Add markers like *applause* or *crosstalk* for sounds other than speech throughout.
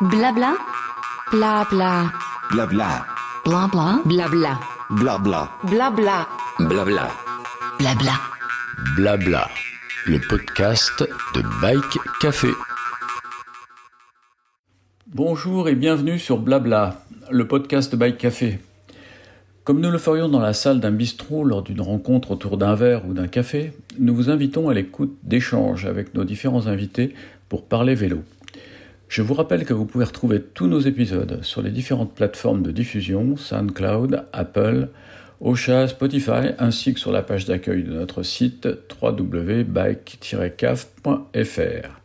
Blabla. Blabla. Blabla. Blabla. Blabla. Blabla. Blabla. Blabla. Blabla. Blabla. Le podcast de Bike Café. Bonjour et bienvenue sur Blabla, le podcast de Bike Café. Comme nous le ferions dans la salle d'un bistrot lors d'une rencontre autour d'un verre ou d'un café, nous vous invitons à l'écoute d'échanges avec nos différents invités pour parler vélo. Je vous rappelle que vous pouvez retrouver tous nos épisodes sur les différentes plateformes de diffusion, SoundCloud, Apple, Ocha, Spotify, ainsi que sur la page d'accueil de notre site www.bike-caf.fr.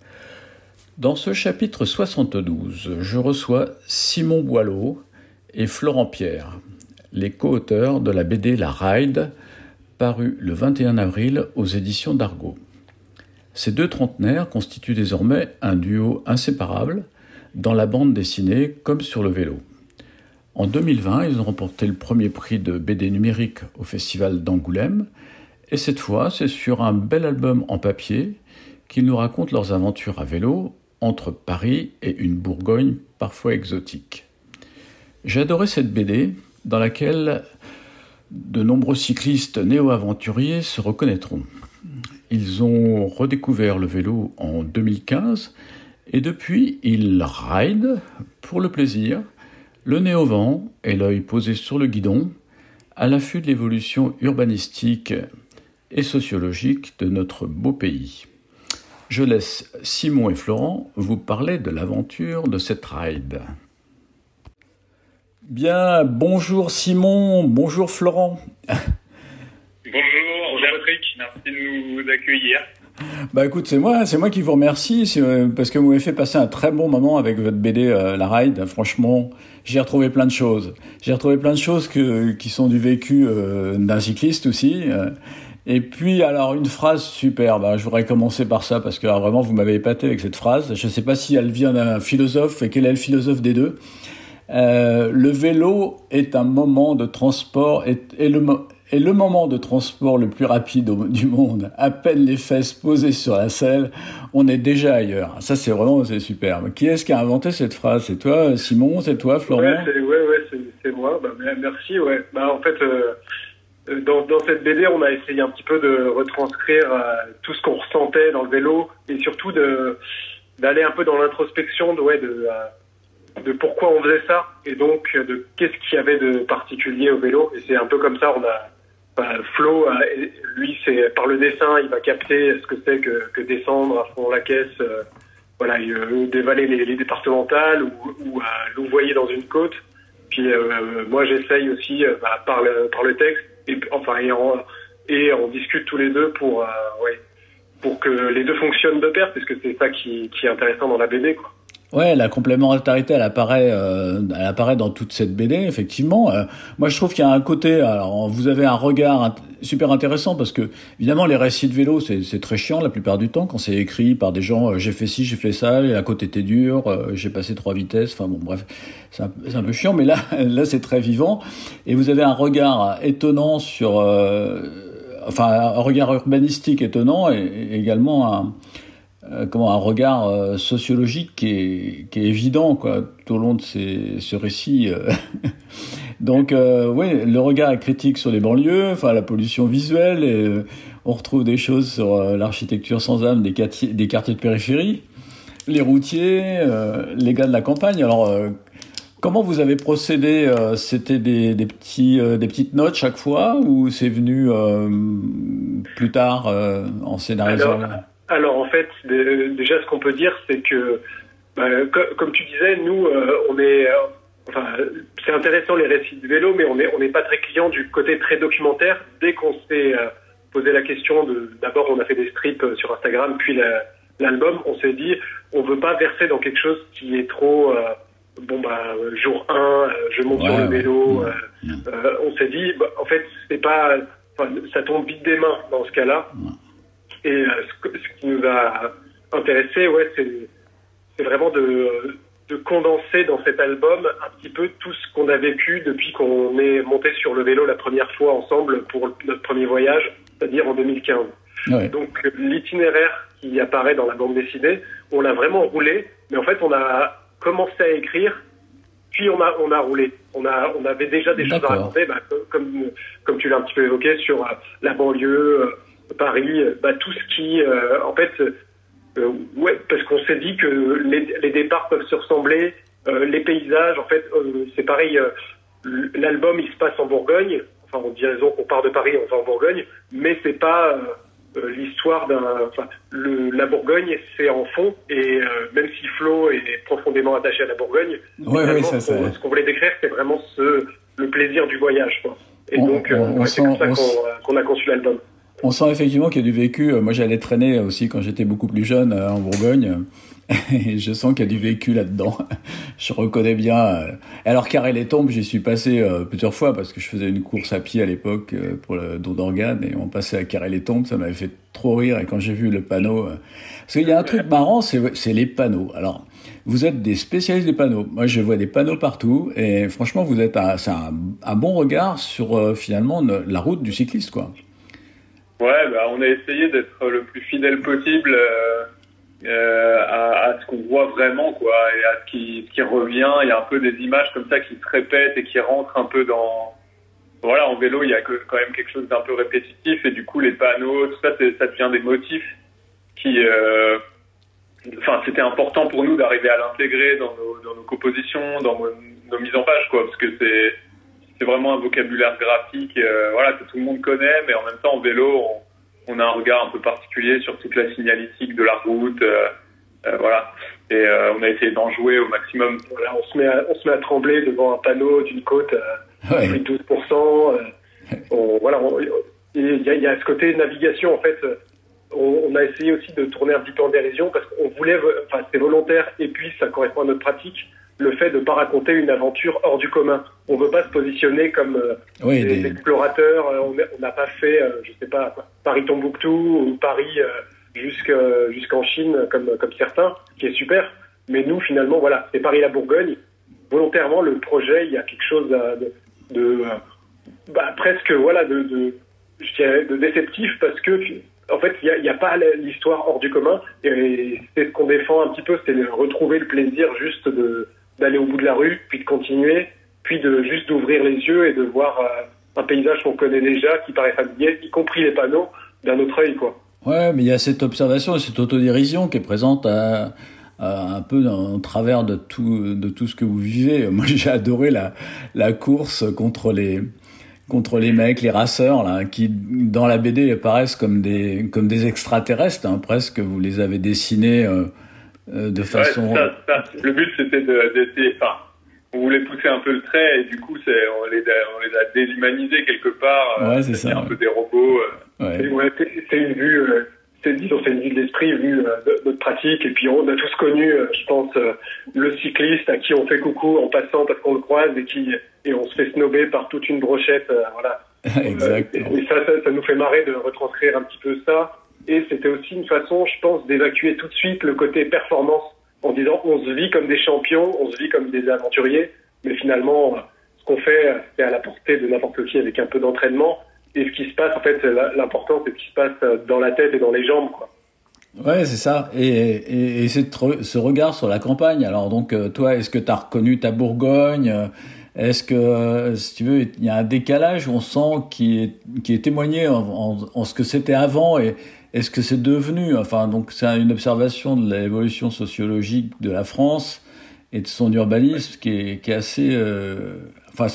Dans ce chapitre 72, je reçois Simon Boileau et Florent Pierre, les co-auteurs de la BD La Ride, parue le 21 avril aux éditions d'Argo. Ces deux trentenaires constituent désormais un duo inséparable dans la bande dessinée comme sur le vélo. En 2020, ils ont remporté le premier prix de BD numérique au Festival d'Angoulême, et cette fois, c'est sur un bel album en papier qu'ils nous racontent leurs aventures à vélo entre Paris et une Bourgogne parfois exotique. J'ai adoré cette BD dans laquelle de nombreux cyclistes néo-aventuriers se reconnaîtront. Ils ont redécouvert le vélo en 2015 et depuis ils ride pour le plaisir, le nez au vent et l'œil posé sur le guidon, à l'affût de l'évolution urbanistique et sociologique de notre beau pays. Je laisse Simon et Florent vous parler de l'aventure de cette ride. Bien, bonjour Simon, bonjour Florent. Patrick, merci de nous accueillir. Bah écoute, c'est moi, c'est moi qui vous remercie euh, parce que vous m'avez fait passer un très bon moment avec votre BD euh, La Ride. Franchement, j'ai retrouvé plein de choses. J'ai retrouvé plein de choses qui sont du vécu euh, d'un cycliste aussi. Et puis alors une phrase super. Bah, je voudrais commencer par ça parce que vraiment vous m'avez épaté avec cette phrase. Je ne sais pas si elle vient d'un philosophe et quel est le philosophe des deux. Le vélo est un moment de transport et, et le, est le moment de transport le plus rapide du monde. À peine les fesses posées sur la selle, on est déjà ailleurs. Ça, c'est vraiment c'est superbe. Qui est-ce qui a inventé cette phrase? C'est toi, Simon? C'est toi, Florent? Ouais, c'est ouais, ouais, moi. Bah, merci. Bah, en fait, euh, dans, dans, cette BD, on a essayé un petit peu de retranscrire euh, tout ce qu'on ressentait dans le vélo et surtout d'aller un peu dans l'introspection de, euh, de pourquoi on faisait ça et donc de qu'est-ce qu'il y avait de particulier au vélo. Et c'est un peu comme ça, on a bah, Flo, euh, lui, c'est par le dessin, il va capter ce que c'est que, que, descendre à fond la caisse, euh, voilà, euh, dévaler les, les, départementales ou, ou louvoyer dans une côte. Puis moi, j'essaye aussi bah, par le par le texte et enfin et on, et on discute tous les deux pour ouais pour que les deux fonctionnent de pair, parce que c'est ça qui, qui est intéressant dans la BD, quoi. Ouais, la complémentarité, elle apparaît, euh, elle apparaît dans toute cette BD, effectivement. Euh, moi, je trouve qu'il y a un côté. Alors, vous avez un regard super intéressant parce que, évidemment, les récits de vélo, c'est très chiant la plupart du temps quand c'est écrit par des gens. Euh, j'ai fait ci, j'ai fait ça, et la côte était dure, euh, j'ai passé trois vitesses. Enfin bon, bref, c'est un, peu chiant, mais là, *laughs* là, c'est très vivant. Et vous avez un regard étonnant sur, enfin, un regard urbanistique étonnant et également un euh, comment un regard euh, sociologique qui est, qui est, évident quoi tout au long de ces, ce récit. Euh. *laughs* Donc euh, oui, le regard est critique sur les banlieues, enfin la pollution visuelle. Et, on retrouve des choses sur l'architecture sans âme des quartiers, des quartiers de périphérie, les routiers, les gars de la campagne. Alors Comment vous avez procédé C'était des, des, petits, des petites notes chaque fois ou c'est venu plus tard en scénarisant en fait, déjà ce qu'on peut dire, c'est que, bah, comme tu disais, nous, euh, on est, euh, enfin, c'est intéressant les récits de vélo, mais on n'est on pas très client du côté très documentaire. Dès qu'on s'est euh, posé la question de, d'abord on a fait des strips sur Instagram, puis l'album, on s'est dit, on veut pas verser dans quelque chose qui est trop, bon bah jour 1, je monte ouais, sur le vélo. ouais. on s'est dit, bah, en fait, c'est pas, ça tombe vite des mains dans ce cas-là. Et euh, ce, ce, qui nous a intéressé, ouais, c'est vraiment de, de condenser dans cet album un petit peu tout ce qu'on a vécu depuis qu'on est monté sur le vélo la première fois ensemble pour notre premier voyage, c'est-à-dire en 2015. Ouais. Donc l'itinéraire qui apparaît dans la bande dessinée, on l'a vraiment roulé, mais en fait on a commencé à écrire, puis on a, on a roulé. On, a, on avait déjà des choses à raconter, bah, comme, comme tu l'as un petit peu évoqué, sur euh, la banlieue, euh, Paris, bah, tout ce qui, euh, en fait, euh, ouais, parce qu'on s'est dit que les, les départs peuvent se ressembler, euh, les paysages, en fait, c'est pareil. L'album, il se passe en Bourgogne. Enfin, on dit raison qu'on part de Paris, on va en Bourgogne, mais c'est pas euh, l'histoire d'un. Enfin, le, la Bourgogne, c'est en fond, et euh, même si Flo est profondément attaché à la Bourgogne, Ouais, ça, ce qu'on- ça- ce qu'on voulait décrire, c'est vraiment ce, le plaisir du voyage. Quoi. Et On- donc, euh, c'est comme ça qu'on a conçu l'album. On sent effectivement qu'il y a du vécu. Euh, Moi, j'allais traîner aussi quand j'étais beaucoup plus jeune euh, en Bourgogne. *laughs* Et je sens qu'il y a du vécu là-dedans. *laughs* Je reconnais bien. euh. Alors, Carré les Tombes, j'y suis passé plusieurs fois parce que je faisais une course à pied à l'époque pour le don d'organes et on passait à Carré les Tombes. Ça m'avait fait trop rire. Et quand j'ai vu le panneau, parce qu'il y a un truc marrant, c'est les panneaux. Alors, vous êtes des spécialistes des panneaux. Moi, je vois des panneaux partout et franchement, vous êtes un, un, bon regard sur finalement la route du cycliste, quoi. Ouais, bah, on a essayé d'être le plus fidèle possible euh, euh, à, à ce qu'on voit vraiment, quoi, et à ce qui, ce qui revient. Il y a un peu des images comme ça qui se répètent et qui rentrent un peu dans. Voilà, en vélo, il y a quand même quelque chose d'un peu répétitif, et du coup, les panneaux, tout ça, c'est- ça devient des motifs qui. euh, Enfin, c'était important pour nous d'arriver à l'intégrer dans nos, dans nos compositions, dans nos, nos mises en page, quoi, parce que c'est c'est vraiment un vocabulaire graphique euh, voilà, que tout le monde connaît, mais en même temps, en vélo, on, on a un regard un peu particulier sur toute la signalétique de la route. euh, euh, voilà. Et on a essayé d'en jouer au maximum. Voilà, on se met à, on se met à trembler devant un panneau d'une côte Ouais. plus de 12%. euh, on- voilà, y, il y a ce côté navigation en fait. On, on a essayé aussi de tourner un petit peu en dérision parce qu'on voulait, enfin c'est volontaire et puis ça correspond à notre pratique, le fait de pas raconter une aventure hors du commun. On veut pas se positionner comme euh, Oui, des des- explorateurs. euh, On n'a pas fait, euh, je sais pas, Paris-Tombouctou ou Paris euh, jusque- jusqu'en Chine comme, comme certains, qui est super. Mais nous, finalement, voilà, c'est Paris-la Bourgogne. Volontairement, le projet, il y a quelque chose de, de, bah, presque, voilà, de, de, je dirais, de déceptif parce que, en fait, il n'y a, pas l'histoire hors du commun. Et c'est ce qu'on défend un petit peu, c'est retrouver le plaisir juste d'aller au bout de la rue, puis de continuer, puis de juste d'ouvrir les yeux et de voir euh, un paysage qu'on connaît déjà, qui paraît familier, y compris les panneaux, d'un autre œil, quoi. Ouais, mais il y a cette observation et cette autodérision qui est présente un peu en travers de tout, de tout ce que vous vivez. Moi, *laughs* j'ai adoré la, la course contre les, contre les mecs, les raceurs, là, qui, dans la BD, apparaissent comme des, comme des extraterrestres, hein, presque. Vous les avez dessinés euh, euh, de Ouais, façon. ça, ça, le but, c'était de, d'essayer. Enfin, on voulait pousser un peu le trait et du coup, c'est, on, les a, on les a déshumanisés quelque part. euh, Ouais, c'est ça, un ouais. peu des robots. euh. Ouais. C'est une vue, euh, c'est disons, c'est une vue de l'esprit, vue euh, notre pratique. Et puis on a tous connu, euh, je pense, euh, le cycliste à qui on fait coucou en passant parce qu'on le croise et qui et on se fait snober par toute une brochette, euh, voilà. *laughs* Exactement. Et, et ça, ça, ça nous fait marrer de retranscrire un petit peu ça. Et c'était aussi une façon, je pense, d'évacuer tout de suite le côté performance en disant on se vit comme des champions, on se vit comme des aventuriers, mais finalement, ce qu'on fait, c'est à la portée de n'importe qui avec un peu d'entraînement. Et ce qui se passe, en fait, l'important, c'est ce qui se passe euh, dans la tête et dans les jambes, quoi. Ouais, c'est ça. Et, et, c'est ce regard sur la campagne. Alors donc, euh, toi, est-ce que tu as reconnu ta Bourgogne? Euh, Est-ce que, si tu veux, il y a un décalage, on sent, qui est, qui est témoigné en, ce que c'était avant et est-ce que c'est devenu? Enfin, donc c'est une observation de l'évolution sociologique de la France et de son urbanisme qui est, qui est assez... euh, enfin,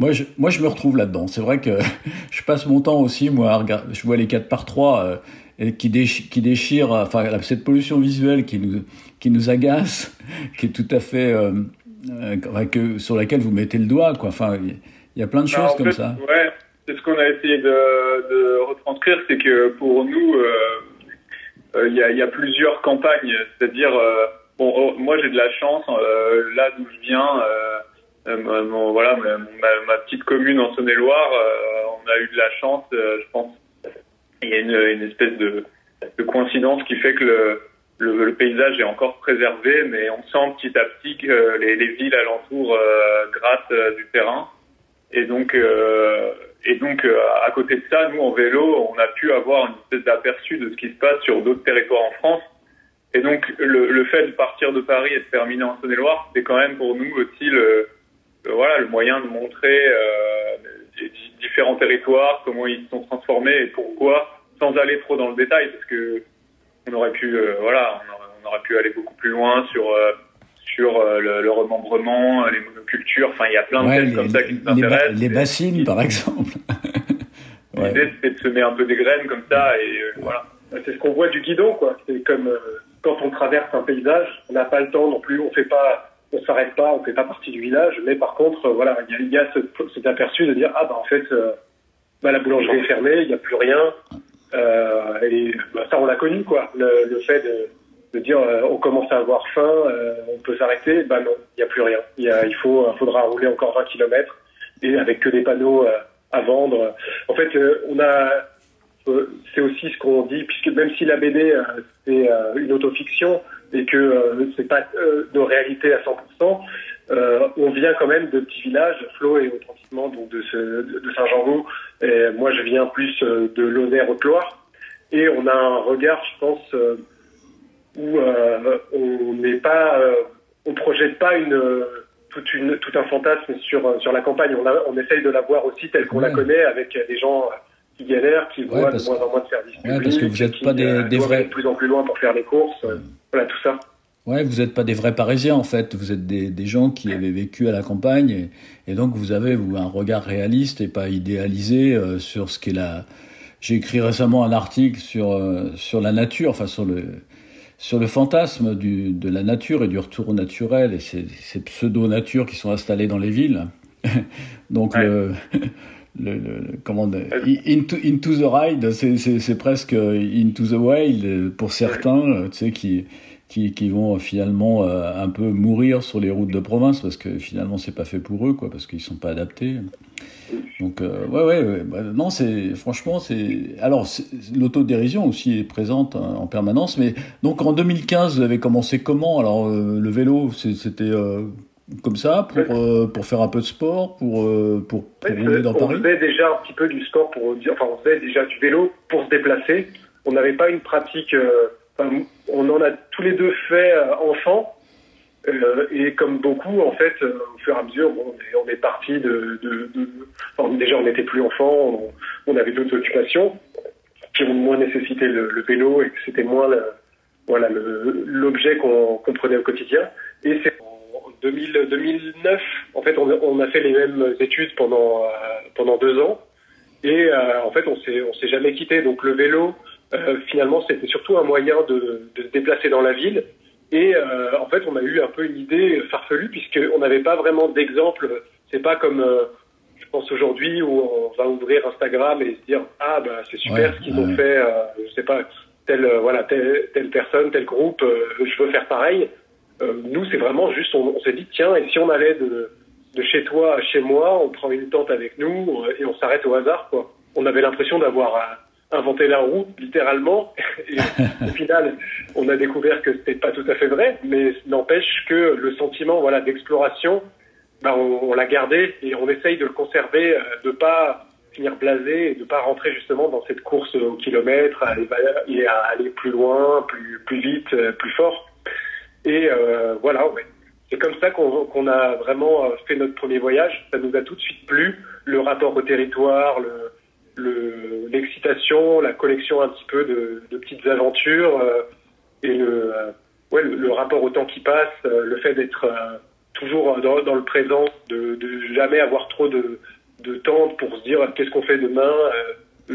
moi je, moi, je me retrouve là-dedans. C'est vrai que *laughs* je passe mon temps aussi, moi, à regarder, je vois les 4 par 3 euh, et qui, déchirent, qui déchire, enfin, cette pollution visuelle qui nous, qui nous agace, *laughs* qui est tout à fait, euh, euh, que, sur laquelle vous mettez le doigt, quoi. Enfin, il y- a plein de Bah, choses comme fait, ça. Ouais, c'est ce qu'on a essayé de, de retranscrire, c'est que pour nous, euh, euh, il y, a, il y a plusieurs campagnes. C'est-à-dire, euh, bon, oh, moi j'ai de la chance, euh, là d'où je viens, euh, euh, voilà, ma, petite commune en Saône-et-Loire, euh, on a eu de la chance, euh, je pense. Il y a une, espèce de, de coïncidence qui fait que le, paysage est encore préservé, mais on sent petit à petit que les, les villes alentours euh, grattent du terrain. Et donc, et donc à côté de ça, nous en vélo, on a pu avoir une espèce d'aperçu de ce qui se passe sur d'autres territoires en France. Et donc, le, le, fait de partir de Paris et de terminer en Saône-et-Loire, c'est quand même pour nous aussi le, voilà, le moyen de montrer euh, différents territoires, comment ils sont transformés et pourquoi, sans aller trop dans le détail, parce que on aurait pu, euh, voilà, on aurait, pu aller beaucoup plus loin sur euh, sur euh, le, le, remembrement, les monocultures. Enfin, il y a plein de ouais, thèmes comme ça qui nous intéressent. Les, bassines, par exemple. *laughs* L'idée, c'est de semer un peu des graines comme ça et voilà. C'est ce qu'on voit du guidon, quoi. C'est comme quand on traverse un paysage, on n'a pas le temps non plus, on fait pas, on s'arrête pas, on fait pas partie du village, mais par contre, voilà, il y y a cet, aperçu de dire ah bah en fait, euh, bah, la boulangerie est fermée, il n'y a plus rien, euh, et bah, ça on l'a connu quoi, le, le fait de, de dire euh, on commence à avoir faim, euh, on peut s'arrêter, bah non, il n'y a plus rien, y a, il faut, faudra rouler encore 20 kilomètres et avec que des panneaux euh, à vendre. En fait, on a c'est aussi ce qu'on dit, puisque même si la BD c'est une autofiction et que euh, c'est pas euh, de réalité à 100%, euh, on vient quand même de petits villages. Flo est authentiquement donc de, ce, de Saint-Jean-Gau, et moi je viens plus de Launaire Haute-Loire, et on a un regard, je pense, où on n'est pas, on projette pas une toute une, tout un fantasme sur sur la campagne. On, a, on essaye de la voir aussi telle qu'on ouais. la connaît avec des gens qui galèrent, qui ouais, voient de moins en moins de services ouais, parce que vous n'êtes pas des, euh, des vrais. de plus en plus loin pour faire les courses, voilà tout ça. Ouais, vous n'êtes pas des vrais Parisiens en fait. Vous êtes des, des gens qui avaient vécu à la campagne et, et, donc vous avez vous un regard réaliste et pas idéalisé euh, sur ce qu'est la. J'ai écrit récemment un article sur euh, sur la nature, enfin sur le sur le fantasme du, de la nature et du retour au naturel et ces, ces pseudo-natures qui sont installées dans les villes. *laughs* donc ouais. le le, le, comment de, into, into the ride, c'est presque into the wild pour certains, tu sais, qui, qui, qui vont finalement euh, un peu mourir sur les routes de province parce que finalement c'est pas fait pour eux, quoi, parce qu'ils sont pas adaptés. Donc euh, ouais, ouais, ouais bah, non, c'est franchement c'est alors l'autodérision aussi est présente hein, en permanence, mais donc en 2015 vous avez commencé comment? Alors euh, le vélo, c'était comme ça pour euh, pour faire un peu de sport pour euh, pour, rouler dans on Paris faisait déjà un petit peu du sport pour enfin on faisait déjà du vélo pour se déplacer. On n'avait pas une pratique euh, enfin, on en a tous les deux fait euh, enfant. Et comme beaucoup en fait au fur et à mesure bon, on est, on est parti de, de, de enfin, déjà on n'était plus enfant on, on avait d'autres occupations. Qui ont moins nécessité le, le vélo et que c'était moins voilà l'objet qu'on qu prenait au quotidien. Et c'est 2000, 2009, en fait, on, on, a fait les mêmes études pendant euh, pendant deux ans, et euh, en fait, on s'est on s'est jamais quitté. Donc le vélo, euh, finalement, c'était surtout un moyen de, de, se déplacer dans la ville. Et euh, en fait, on a eu un peu une idée farfelue puisqu'on n'avait pas vraiment d'exemple. C'est pas comme je pense aujourd'hui où on va ouvrir Instagram et se dire ah bah c'est super Ouais, ce qu'ils ont fait. je sais pas telle voilà telle, telle personne, tel groupe. je veux faire pareil. Euh, nous, c'est vraiment juste, on, on s'est dit, tiens, et si on allait de, de chez toi à chez moi, on prend une tente avec nous euh, et on s'arrête au hasard, quoi. On avait l'impression d'avoir euh, inventé la roue, littéralement. *laughs* Et au *laughs* final, on a découvert que c'était pas tout à fait vrai, mais n'empêche que le sentiment, voilà, d'exploration, bah, on, on l'a gardé et on essaye de le conserver, de pas finir blasé et de pas rentrer justement dans cette course au kilomètre, à aller, à aller plus loin, plus, plus vite, plus fort. Et euh, voilà, ouais. c'est comme ça qu'on qu a vraiment euh, fait notre premier voyage. Ça nous a tout de suite plu, le rapport au territoire, l'excitation, le, la collection un petit peu de, de petites aventures euh, et le, euh, ouais, le, le, rapport au temps qui passe, euh, le fait d'être toujours dans, dans, le présent, de, de, jamais avoir trop de, de temps pour se dire qu'est-ce qu'on fait demain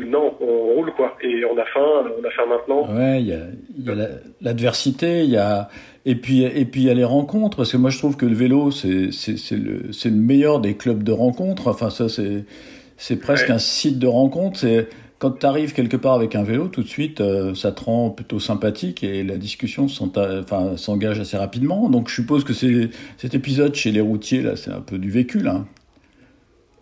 non, on roule quoi, et on a faim, on a faim maintenant. Ouais, il y a, y a l'adversité, il y a et puis et puis il y a les rencontres parce que moi je trouve que le vélo c'est c'est le c'est le meilleur des clubs de rencontres. Enfin ça c'est c'est presque ouais. un site de rencontre. C'est quand tu arrives quelque part avec un vélo, tout de suite euh, ça te rend plutôt sympathique et la discussion s'engage assez rapidement. Donc je suppose que c'est cet épisode chez les routiers là, c'est un peu du vécu là.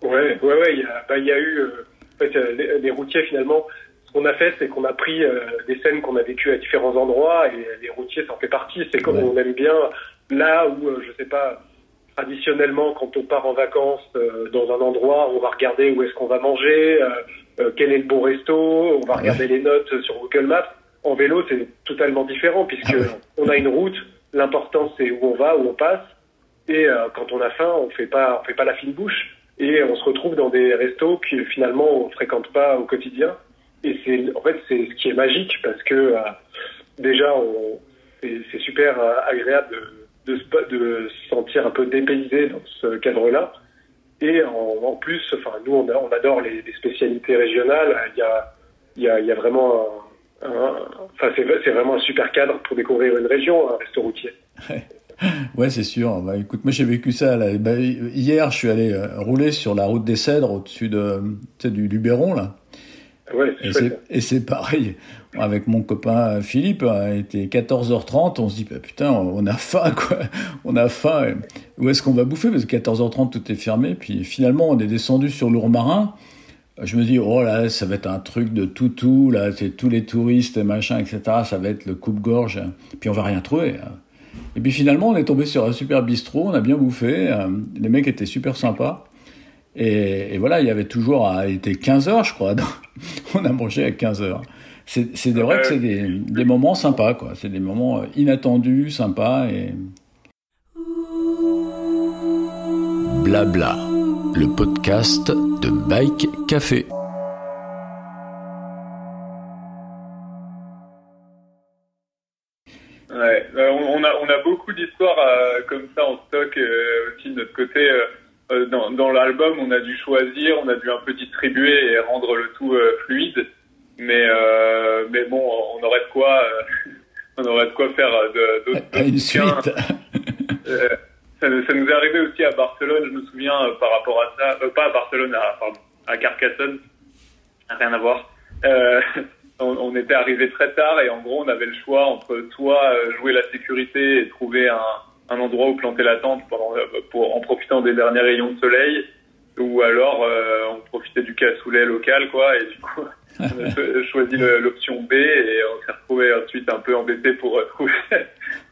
Ouais ouais ouais, il y a bah, il y a eu euh fait, euh, les, les, routiers, finalement, ce qu'on a fait, c'est qu'on a pris euh, des scènes qu'on a vécues à différents endroits et les routiers, ça en fait partie. C'est comme ouais. on aime bien là où, euh, je sais pas, traditionnellement, quand on part en vacances euh, dans un endroit, on va regarder où est-ce qu'on va manger, quel est le bon resto, on va regarder ouais. les notes sur Google Maps. en vélo, c'est totalement différent puisque Ah ouais. on a une route. L'important, c'est où on va, où on passe. Et quand on a faim, on fait pas, on fait pas la fine bouche. Et on se retrouve dans des restos que finalement on fréquente pas au quotidien. Et c'est, en fait, c'est ce qui est magique parce que euh, déjà, c'est, super euh, agréable de, se, sentir un peu dépaysé dans ce cadre-là. Et en, plus, enfin, nous, on, adore les, spécialités régionales. Il y a, il y a, vraiment, un, enfin, c'est, c'est vraiment un super cadre pour découvrir une région, un resto routier. *laughs* c'est sûr. Bah, écoute, moi j'ai vécu ça. Là. Bah, hier, je suis allé euh, rouler sur la route des Cèdres au-dessus de, sais, du Luberon là. Ouais, Et c'est, pareil avec mon copain Philippe. hein, Il était 14h30. On se dit, bah, putain, on a faim, *laughs* quoi. On a faim. Où est-ce qu'on va bouffer? Parce que 14h30, tout est fermé. Puis finalement, on est descendu sur l'Ourmarin. Je me dis, oh là, ça va être un truc de toutou, là, c'est tous les touristes, machin, etc. Ça va être le coupe-gorge. Puis on va rien trouver. hein. Et puis finalement, on est tombé sur un super bistrot, on a bien bouffé. euh, les mecs étaient super sympas. Et, et voilà, il y avait toujours, à, il était 15 heures, je crois. *laughs* on a mangé à 15 heures. C'est, c'est vrai que c'est des, des moments sympas, quoi. C'est des moments euh, inattendus, sympas. Et... Blabla, le podcast de Bike Café. On, on a, on a beaucoup d'histoires euh, comme ça en stock euh, aussi de notre côté. euh, euh, dans dans l'album, on a dû choisir, on a dû un peu distribuer et rendre le tout euh, fluide. Mais euh, mais bon, on aurait de quoi, euh, *laughs* on aurait de quoi faire euh, de, d'autres À *laughs* une suite. *laughs* Euh, ça, ça nous est arrivé aussi à Barcelone, je me souviens euh, par rapport à ça, euh, pas à Barcelone, à, pardon, à Carcassonne, rien à voir. Euh, on, était arrivé très tard et en gros on avait le choix entre soit euh, jouer la sécurité et trouver un, un endroit où planter la tente pendant, euh, pour, en profitant des derniers rayons de soleil, ou alors euh, on profitait du cassoulet local quoi et du coup *laughs* on a cho- choisi l'option B et on s'est retrouvé ensuite un peu embêté pour euh, trouver,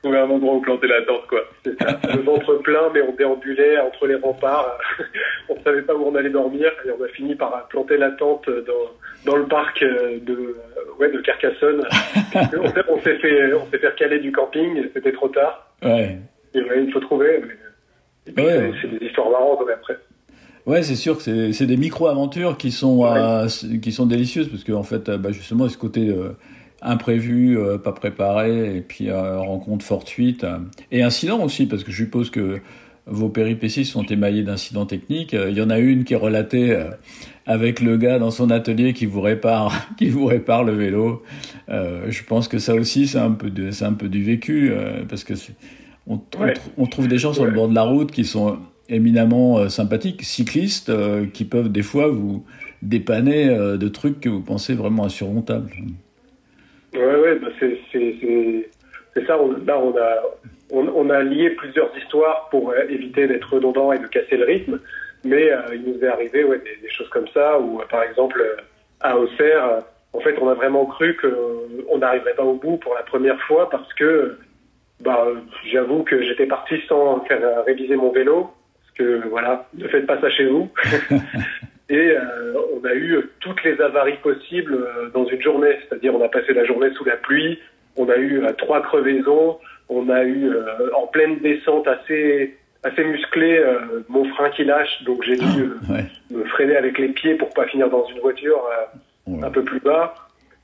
trouver un endroit où planter la tente quoi. Ça. *laughs* Le ventre plein, mais on déambulait entre les remparts. *laughs* on ne savait pas où on allait dormir et on a fini par planter la tente dans, dans le parc euh, de, euh, ouais, de Carcassonne. *laughs* on s'est- fait, on s'est fait recaler du camping, c'était trop tard. Ouais. Et ouais, il faut trouver. mais- Ouais. c'est- des histoires marrantes après. Ouais, c'est sûr que c'est, des micro-aventures qui sont, euh, qui sont délicieuses parce qu'en fait, bah, justement, ce côté euh, imprévu, euh, pas préparé, et puis euh, rencontre fortuite, euh, et incident aussi, parce que je suppose que vos péripéties sont émaillées d'incidents techniques. Il y en a une qui est relatée avec le gars dans son atelier qui vous répare, *laughs* qui vous répare le vélo. Je pense que ça aussi, c'est un peu, de, un peu du vécu, parce que on, Ouais. trouve des gens sur le bord de la route qui sont éminemment sympathiques, cyclistes, qui peuvent des fois vous dépanner de trucs que vous pensez vraiment insurmontables. Ouais, ouais, bah c'est, ça. On, là, on a, on, on a lié plusieurs histoires pour euh, éviter d'être redondant et de casser le rythme. Mais euh, il nous est arrivé ouais, des, choses comme ça, où euh, par exemple à Auxerre, en fait, on a vraiment cru qu'on n'arriverait pas au bout pour la première fois parce que, bah, j'avoue que j'étais parti sans faire réviser mon vélo, parce que voilà, ne faites pas ça chez vous. *laughs* Et euh, on a eu toutes les avaries possibles euh, dans une journée. C'est-à-dire, on a passé la journée sous la pluie, on a eu euh, trois crevaisons, on a eu en pleine descente assez assez musclée euh, mon frein qui lâche, donc j'ai dû euh, Ouais. me freiner avec les pieds pour pas finir dans une voiture euh, Ouais. un peu plus bas.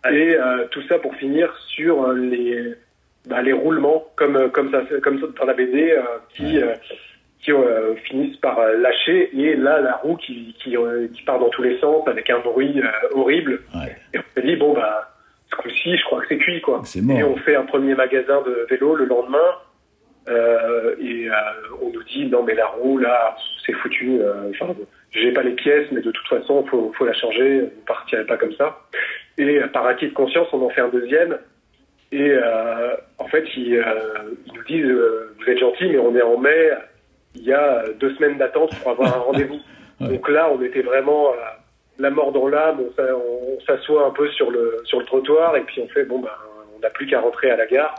Et tout ça pour finir sur les bah, les roulements comme comme ça comme ça dans la BD qui Ouais. Qui euh, finissent par euh, lâcher. Et là la roue qui qui, euh, qui part dans tous les sens avec un bruit euh, horrible. Ouais. et on s'est dit bon bah ce coup-ci je crois que c'est cuit quoi. Et on fait un premier magasin de vélo le lendemain. Et on nous dit non mais la roue là c'est foutu enfin j'ai pas les pièces mais de toute façon faut faut la changer vous partirez pas comme ça. Et par acquis de conscience on en fait un deuxième. Et en fait ils, ils nous disent vous êtes gentil mais on est en mai il y a deux semaines d'attente pour avoir un rendez-vous *laughs* Ouais. donc là on était vraiment la mort dans l'âme on, s'a- on s'assoit un peu sur le sur le trottoir et puis on fait bon ben on n'a plus qu'à rentrer à la gare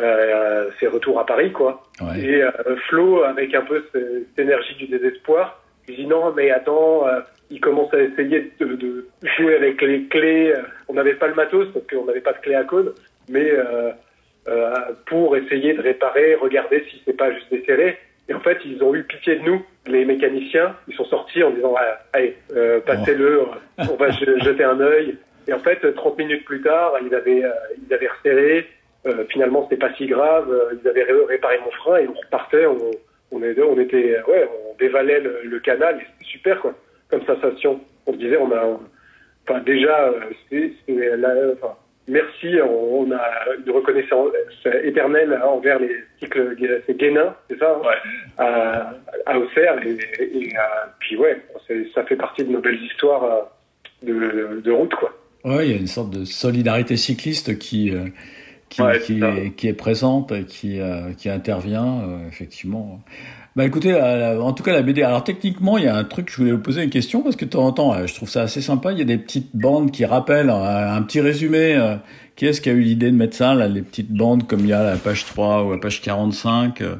euh, c'est retour à Paris quoi Ouais. et euh, Flo, avec un peu ce- cette énergie du désespoir, Je dis non, mais attends, euh, il commence à essayer de, de jouer avec les clés. On n'avait pas le matos parce qu'on n'avait pas de clé à code, mais pour essayer de réparer, regarder si c'est pas juste desserré. Et en fait, ils ont eu pitié de nous, les mécaniciens. Ils sont sortis en disant ah, allez, euh, passez-le, on va je- jeter un œil. Et en fait, 30 minutes plus tard, ils avaient, euh, ils avaient resserré. Euh, finalement, c'était pas si grave. Euh, Ils avaient ré- réparé mon frein et on repartait. On, on, était, ouais, on dévalait le, le canal. C'était super, quoi, comme sensation. On se disait, on a, enfin, déjà, euh, la- enfin, merci. On, on a une reconnaissance éternelle envers les cycles, Guénin, c'est ça, hein, Ouais. à, à Auxerre. Et, et, euh, puis ouais, ça fait partie de nos belles histoires euh, de, de route, quoi. Ouais, il y a une sorte de solidarité cycliste qui, euh, qui, Ouais, est, qui est présente, et qui, euh, qui intervient, euh, effectivement. Bah écoutez, euh, en tout cas la BD. Alors techniquement, il y a un truc, je voulais vous poser une question parce que de temps en temps, euh, je trouve ça assez sympa. Il y a des petites bandes qui rappellent euh, un, petit résumé. qui est-ce qui a eu l'idée de mettre ça, là, les petites bandes comme il y a la page 3 ou la page 45, euh,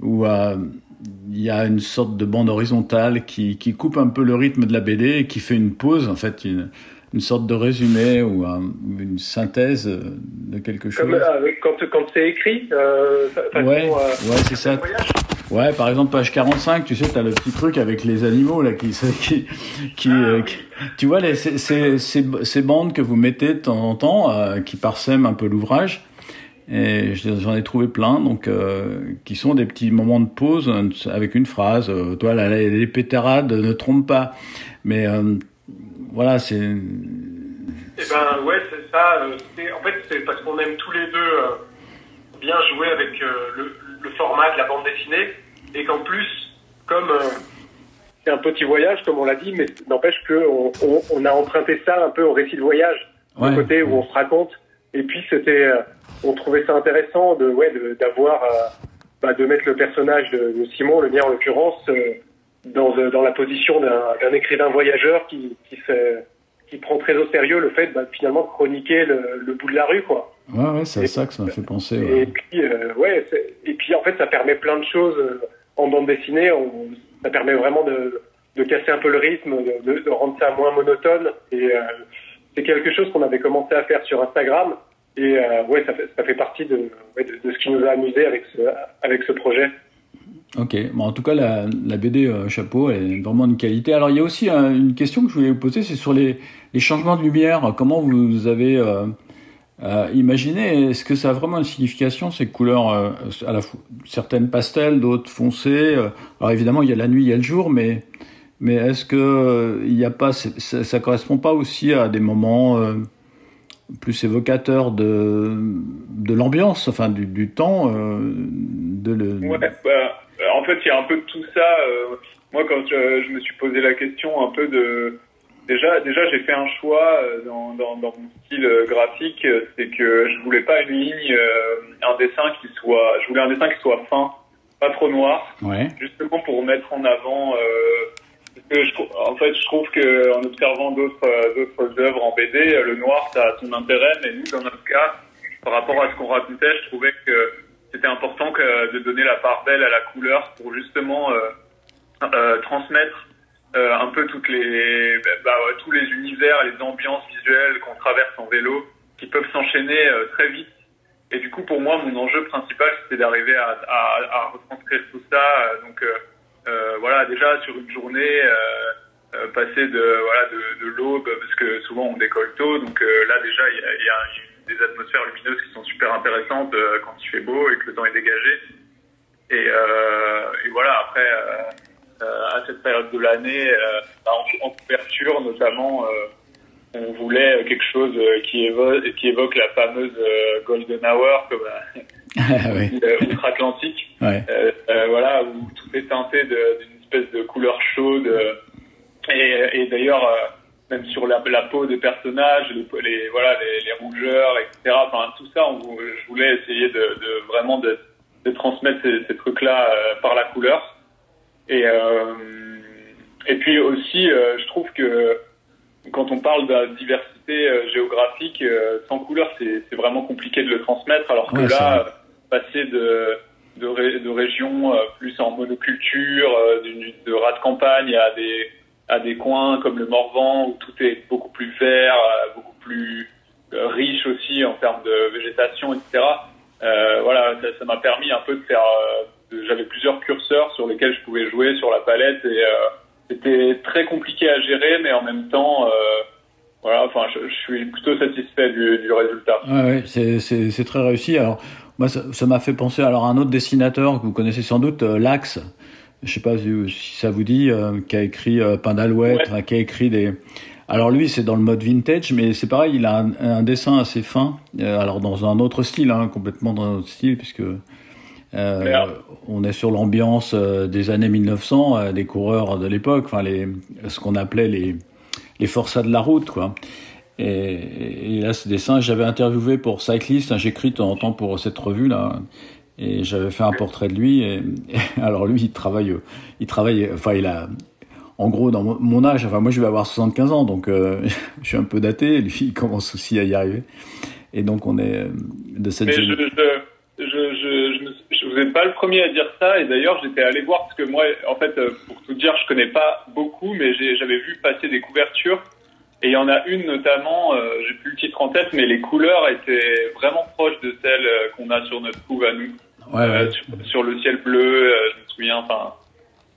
où il y a une sorte de bande horizontale qui, qui coupe un peu le rythme de la BD et qui fait une pause, en fait, une, une sorte de résumé ou un- une synthèse euh, de quelque chose. Comme euh, quand, quand c'est écrit, euh, façon, Ouais, euh, ouais, c'est ça. voyage. Ouais, par exemple, page 45, tu sais, t'as le petit truc avec les animaux, là, qui, *laughs* qui, qui, euh, qui- tu vois, les, ces, ces, ces, ces bandes que vous mettez de temps en temps, euh, qui parsèment un peu l'ouvrage. Et je- j'en ai trouvé plein, donc, euh, qui sont des petits moments de pause euh, avec une phrase, euh, toi, là, les, les pétarades ne trompent pas. Mais, euh, voilà, c'est, Eh ben ouais, c'est ça. euh, en fait, c'est parce qu'on aime tous les deux euh, bien jouer avec euh, le, le format de la bande dessinée et qu'en plus, comme c'est un petit voyage, comme on l'a dit, mais n'empêche qu'on on, on a emprunté ça un peu au récit de voyage, Ouais. le côté où on se raconte. Et puis c'était, on trouvait ça intéressant de ouais d'avoir, bah, de mettre le personnage de, de Simon, le mien en l'occurrence, euh, dans euh, dans la position d'un écrivain voyageur qui qui se qui prend très au sérieux le fait bah, finalement de chroniquer le, le bout de la rue quoi. ouais, ouais, c'est ça que ça m'a fait penser. Et puis euh, ouais et puis en fait ça permet plein de choses euh, en bande dessinée. On, ça permet vraiment de de casser un peu le rythme, de, de, de rendre ça moins monotone. Et euh, c'est quelque chose qu'on avait commencé à faire sur Instagram. Et euh, ouais ça fait ça fait partie de, de de ce qui nous a amusé avec ce avec ce projet. Ok, bon, en tout cas, la, BD euh, Chapeau est vraiment de qualité. Alors, il y a aussi euh, une question que je voulais vous poser, c'est sur les, changements de lumière. Comment vous avez euh, imaginé Est-ce que ça a vraiment une signification, ces couleurs, à la certaines pastels, d'autres foncées Alors, évidemment, il y a la nuit, il y a le jour, mais, mais est-ce que il y a pas, ça, ça correspond pas aussi à des moments plus évocateurs de, de l'ambiance, enfin, du, temps euh, de le... Bah, fait, il y a un peu de tout ça. euh, moi, quand je, je me suis posé la question un peu de... Déjà, déjà j'ai fait un choix euh, dans, dans, dans mon style euh, graphique, c'est que je voulais pas une ligne, un dessin qui soit... Je voulais un dessin qui soit fin, pas trop noir, Ouais. justement pour mettre en avant... Que je, en fait, je trouve que en observant d'autres œuvres en BD, le noir, ça a son intérêt, mais nous, dans notre cas, par rapport à ce qu'on racontait, je trouvais que c'était important de donner la part belle à la couleur pour justement euh, euh, transmettre euh, un peu toutes les, bah, tous les univers, les ambiances visuelles qu'on traverse en vélo, qui peuvent s'enchaîner très vite. Et du coup, pour moi, mon enjeu principal, c'était d'arriver à, retranscrire tout ça. donc, voilà, déjà sur une journée, euh, passer de voilà de, l'aube, parce que souvent on décolle tôt. Donc là, déjà, il y a, y des atmosphères lumineuses qui sont super intéressantes euh, quand il fait beau et que le temps est dégagé. Et, euh, et voilà, après, euh, à cette période de l'année, bah, en, en couverture notamment, on voulait quelque chose qui, évoque, qui évoque la fameuse Golden Hour, comme *laughs* Ah *laughs* euh, outre-Atlantique, Ouais. euh, euh, voilà, où tout est teinté d'une espèce de couleur chaude. et, et d'ailleurs, même sur la, la peau des personnages, les, les- voilà, les, les rougeurs, etc. Enfin, tout ça, on, je voulais essayer de, de vraiment de, de transmettre ces, ces trucs-là euh, par la couleur. Et, euh, et puis aussi, euh, je trouve que quand on parle de diversité géographique, sans couleur, c'est vraiment compliqué de le transmettre, alors que Ouais, là, passer de, de, ré- de régions plus en monoculture, de rats de campagne à des, à des coins comme le Morvan où tout est beaucoup plus vert, euh, beaucoup plus euh, riche aussi en termes de végétation, etc. Euh, voilà, ça m'a permis un peu de faire. euh, J'avais plusieurs curseurs sur lesquels je pouvais jouer sur la palette et euh, c'était très compliqué à gérer, mais en même temps, euh, voilà, enfin, je, suis plutôt satisfait du, du résultat. Ouais, ouais, c'est, très réussi. Alors, moi, ça, m'a fait penser alors, à un autre dessinateur que vous connaissez sans doute, Lax. Je sais pas si, ça vous dit, euh, qui a écrit euh, Pain d'Alouette, Ouais. enfin, qui a écrit des. Alors lui, c'est dans le mode vintage, mais c'est pareil, il a un, un dessin assez fin. euh, alors dans un autre style, hein, complètement dans un autre style, puisque on est sur l'ambiance des années 1900, euh, des coureurs de l'époque, enfin les, ce qu'on appelait les les forçats de la route, quoi. Et, et là, ce dessin, j'avais interviewé pour Cyclist, hein, j'écris de temps en temps pour cette revue là, et j'avais fait un portrait de lui. Et, et *laughs* alors lui, il travaille, il travaille, enfin il a, en gros, dans mon, âge, enfin moi je vais avoir 75 ans, donc euh, *laughs* je suis un peu daté. Lui, il commence aussi à y arriver. Et donc on est euh, de cette Mais je, je, je, vous êtes pas le premier à dire ça, et d'ailleurs j'étais allé voir parce que moi, en fait, euh, pour tout dire, je connais pas beaucoup, mais j'avais vu passer des couvertures, et il y en a une notamment, euh, j'ai plus le titre en tête, mais les couleurs étaient vraiment proches de celles qu'on a sur notre couve à nous, Ouais, ouais. Euh, sur, sur le ciel bleu, euh, je me souviens, enfin.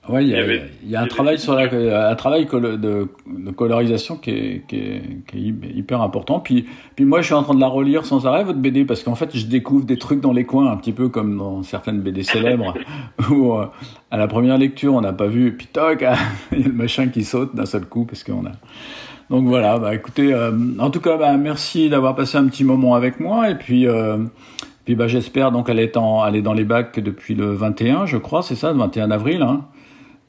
Ouais, il y a, Il y avait- il y a un travail sur la, un travail de, de colorisation qui est, qui est, qui est hy- hyper important. Puis, puis moi, je suis en train de la relire sans arrêt votre BD parce qu'en fait, je découvre des trucs dans les coins, un petit peu comme dans certaines BD célèbres *laughs* où euh, à la première lecture, on n'a pas vu, puis toc, *laughs* il y a le machin qui saute d'un seul coup parce qu'on a. Donc voilà, bah écoutez, euh, en tout cas, bah, merci d'avoir passé un petit moment avec moi et puis. Euh, puis bah, j'espère donc elle est en, elle est dans les bacs depuis le 21, je crois, c'est ça, le 21 avril. Hein.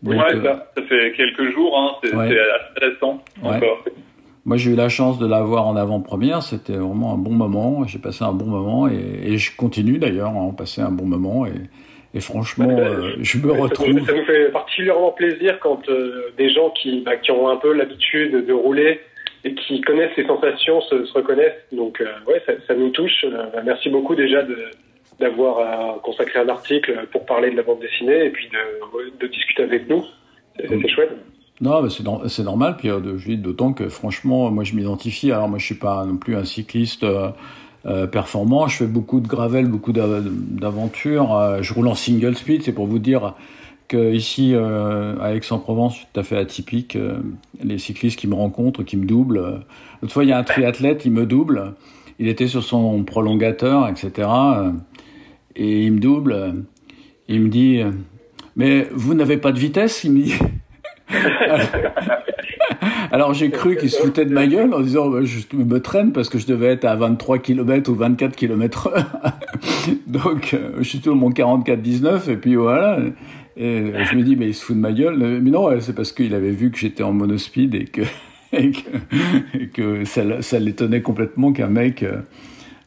Donc, ouais, euh, ça, ça fait quelques jours, hein, c'est Ouais. assez récent Ouais. encore. Moi, j'ai eu la chance de la voir en avant-première. C'était vraiment un bon moment. J'ai passé un bon moment et, et je continue d'ailleurs à en passer un bon moment. Et, et franchement, euh, je me Ça retrouve. ça nous fait particulièrement plaisir quand euh, des gens qui, bah, qui ont un peu l'habitude de rouler et qui connaissent les sensations se, se reconnaissent. Donc, euh, ouais, ça, ça nous touche. Euh, merci beaucoup déjà d'avoir euh, consacré un article pour parler de la bande dessinée et puis de, de discuter avec nous. C'est c'est chouette. Non, mais c'est nor- c'est normal. Puis euh, d'autant que franchement, moi, je m'identifie. Alors moi, je suis pas non plus un cycliste. euh, performant, je fais beaucoup de gravel, beaucoup d'a- d'aventures. je roule en single speed, c'est pour vous dire ici euh, à Aix-en-Provence, tout à fait atypique. euh, les cyclistes qui me rencontrent, qui me doublent. L'autre fois, il y a un triathlète, il me double. Il était sur son prolongateur, etc. euh, et il me double. il me dit, mais vous n'avez pas de vitesse, il me dit. *laughs* Alors j'ai cru qu'il se foutait de ma gueule en disant bah, je me traîne parce que je devais être à 23 km ou 24 km heure. *laughs* Donc je suis toujours mon 44-19 et puis voilà. Et je me dis mais il se fout de ma gueule. Mais non, ouais, c'est parce qu'il avait vu que j'étais en monospeed et que, *laughs* ça, ça l'étonnait complètement qu'un mec euh,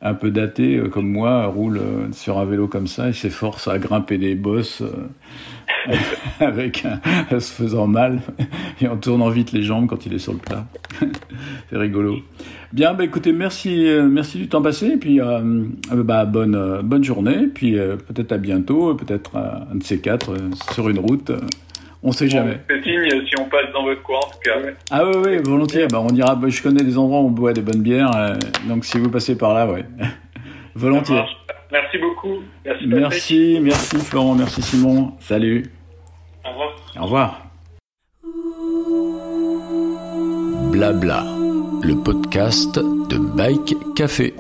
un peu daté euh, comme moi roule euh, sur un vélo comme ça et s'efforce à grimper des bosses. *laughs* avec un, se faisant mal *laughs* et en tournant vite les jambes quand il est sur le plat. *laughs* c'est rigolo. Bien, bah écoutez, merci, euh, merci du temps passé et puis euh, euh, bah, bonne, bonne journée. Puis euh, peut-être à bientôt, peut-être un de ces quatre euh, sur une route. on sait jamais. C'est signe si on passe dans votre coin, en tout cas. Ah oui, oui, volontiers. Bah, on ira. bah, je connais des endroits où on boit des bonnes bières, donc si vous passez par là, ouais, volontiers. Merci beaucoup. Merci. Merci, merci Florent, merci Simon. Salut. Au revoir. Au revoir. Blabla, le podcast de Bike Café.